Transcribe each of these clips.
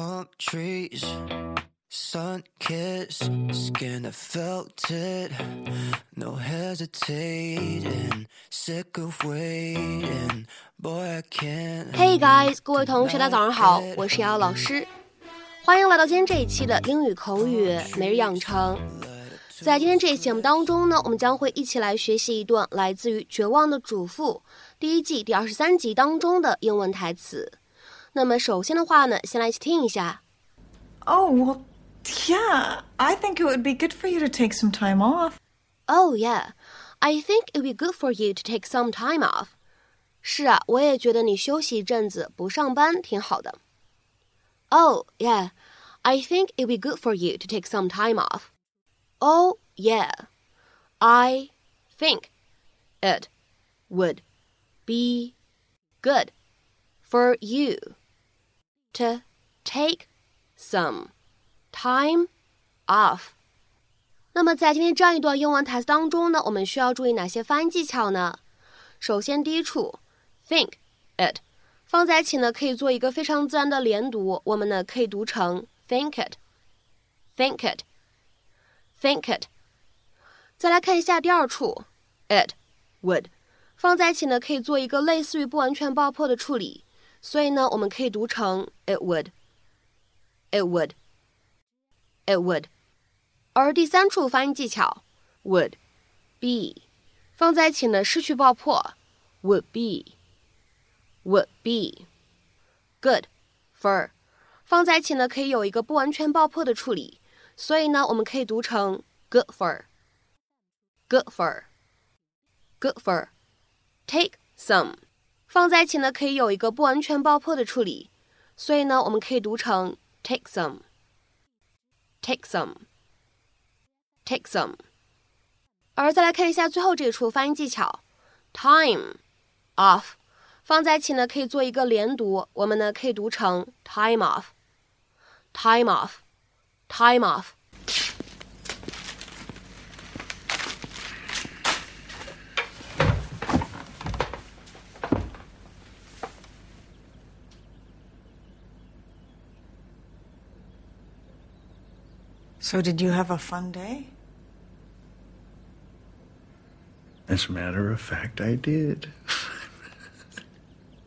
palm trees, sun kissed skin. I felt it, no hesitating. Sick of waiting, boy I can't. Hey guys，各位同学，大家早上好，我是瑶瑶老师，欢迎来到今天这一期的英语口语每日养成。在今天这一期节目当中呢，我们将会一起来学习一段来自于《绝望的主妇》第一季第二十三集当中的英文台词。那么首先的话呢，先来一起听一下。 Oh, well, yeah. I think it would be good for you to take some time off. Oh yeah, I think it'd be good for you to take some time off. 是啊，我也觉得你休息一阵子，不上班挺好的。Oh yeah, I think it'd be good for you to take some time off. Oh yeah, I think it would be good for you to take some time off. 那么在今天这样一段英文台词当中呢，我们需要注意哪些发音技巧呢？首先，第一处 think it 放在一起呢，可以做一个非常自然的连读，我们呢可以读成 think it，think it，think it。再来看一下第二处 it would 放在一起呢，可以做一个类似于不完全爆破的处理， 所以呢，我们可以读成 it would，it would，it would。而第三处发音技巧 would be 放在一起呢，失去爆破 would be would be good for 放在一起呢，可以有一个不完全爆破的处理，所以呢，我们可以读成 good for good for good for take some 放在一起呢，可以有一个不完全爆破的处理，所以呢，我们可以读成 take some take some take some。而再来看一下最后这一处发音技巧，time off 放在一起呢，可以做一个连读，我们呢可以读成 time off，time off，time off。So, did you have a fun day? As a matter of fact, I did.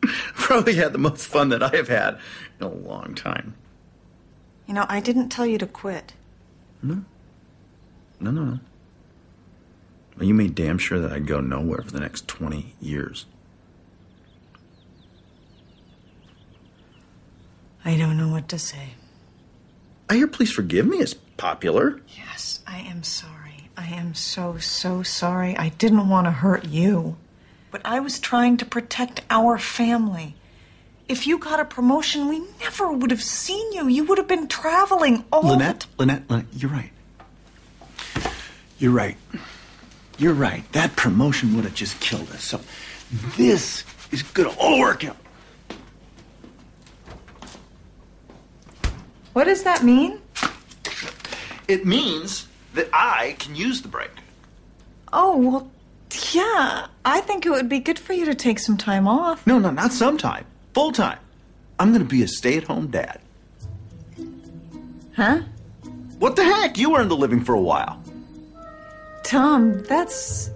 Probably had the most fun that I have had in a long time. You know, I didn't tell you to quit. No, no, no. Well, you made damn sure that I'd go nowhere for the next 20 years. I don't know what to say. I hear Please Forgive Me is popular. Yes, I am sorry. I am so, so sorry. I didn't want to hurt you. But I was trying to protect our family. If you got a promotion, we never would have seen you. You would have been traveling all Lynette, Lynette, Lynette, you're right. You're right. You're right. That promotion would have just killed us. So this is going to all work out. What does that mean? It means that I can use the break. Oh, well, yeah. I think it would be good for you to take some time off. No, no, not sometime. Full time. I'm going to be a stay at home dad. Huh? What the heck? You earned the living for a while. Tom, that's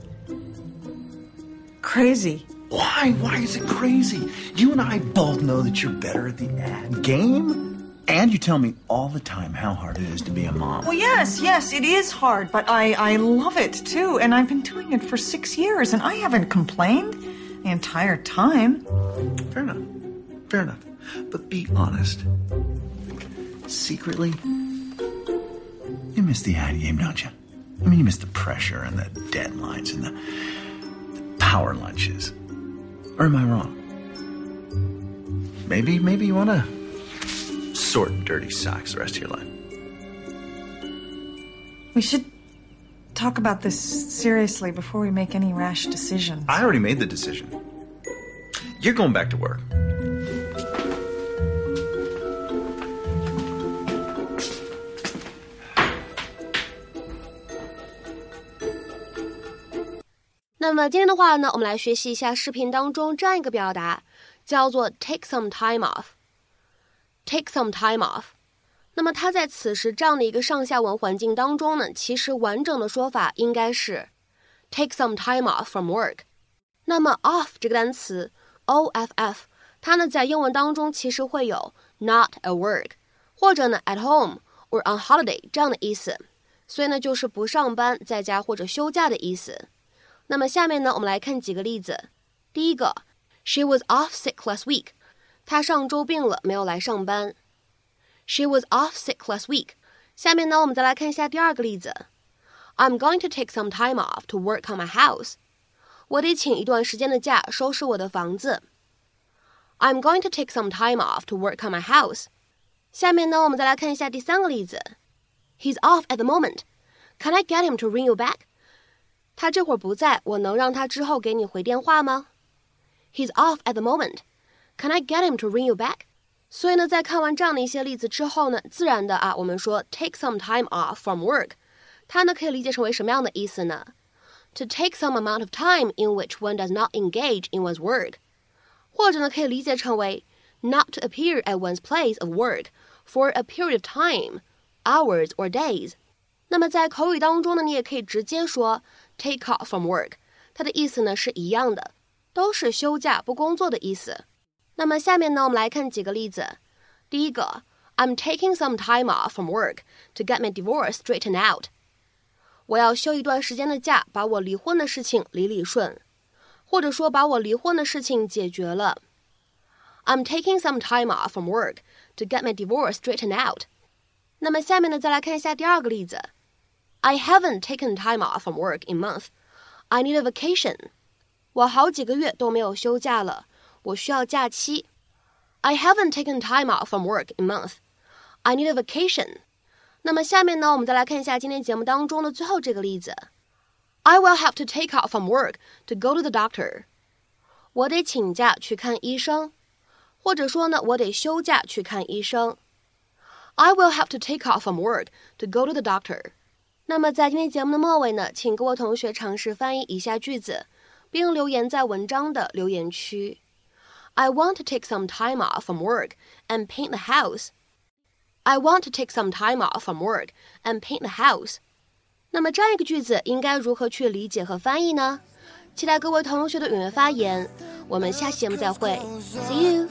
crazy. Why? Why is it crazy? You and I both know that you're better at the ad game. And you tell me all the time how hard it is to be a mom. Well, yes, yes, it is hard, but I, I love it too. And I've been doing it for six years, and I haven't complained the entire time. Fair enough. Fair enough. But be honest. Secretly, you miss the ad game, don't you? I mean, you miss the pressure and the deadlines and the, the power lunches. Or am I wrong? Maybe, maybe you want to short, dirty socks the rest of your life. We should talk about this seriously before we make any rash decisions. I already made the decision. You're going back to work. take some time off。Take some time off。那么它在此时这样的一个上下文环境当中呢，其实完整的说法应该是 take some time off from work。那么 off 这个单词 o f f，它呢在英文当中其实会有 not at work，或者呢 at home or on holiday 这样的意思，所以呢就是不上班、在家或者休假的意思。那么下面呢我们来看几个例子。第一个，She was off sick last week，她上周病了，没有来上班。She was off sick last week。下面呢，我们再来看一下第二个例子。I'm going to take some time off to work on my house。我得请一段时间的假，收拾我的房子。I'm going to take some time off to work on my house。下面呢，我们再来看一下第三个例子。He's off at the moment. Can I get him to ring you back？他这会儿不在，我能让他之后给你回电话吗？He's off at the moment. Can I get him to ring you back？所以呢，在看完这样的一些例子之后呢，自然的啊，我们说 take some time off from work，它呢可以理解成为什么样的意思呢？To take some amount of time in which one does not engage in one's work，或者呢可以理解成为 not to appear at one's place of work for a period of time, hours or days。那么在口语当中呢，你也可以直接说 take off from work，它的意思呢是一样的，都是休假不工作的意思。 那么下面呢，我们来看几个例子。第一个，I'm taking some time off from work to get my divorce straightened out。我要休一段时间的假，把我离婚的事情理理顺，或者说把我离婚的事情解决了。I'm taking some time off from work to get my divorce straightened out。那么下面呢，再来看一下第二个例子。I haven't taken time off from work in month. I need a vacation。我好几个月都没有休假了。 我需要假期。I haven't taken time off from work in month. I need a vacation. 那么下面呢，我们再来看一下今天节目当中的最后这个例子。I will have to take off from work to go to the doctor. 我得请假去看医生，或者说呢，我得休假去看医生。I will have to take off from work to go to the doctor. 那么在今天节目的末尾呢，请各位同学尝试翻译以下句子，并留言在文章的留言区。I want to take some time off from work and paint the house. I want to take some time off from work and paint the house. 那么这样一个句子应该如何去理解和翻译呢？期待各位同学的踊跃发言。我们下期节目再会，See you.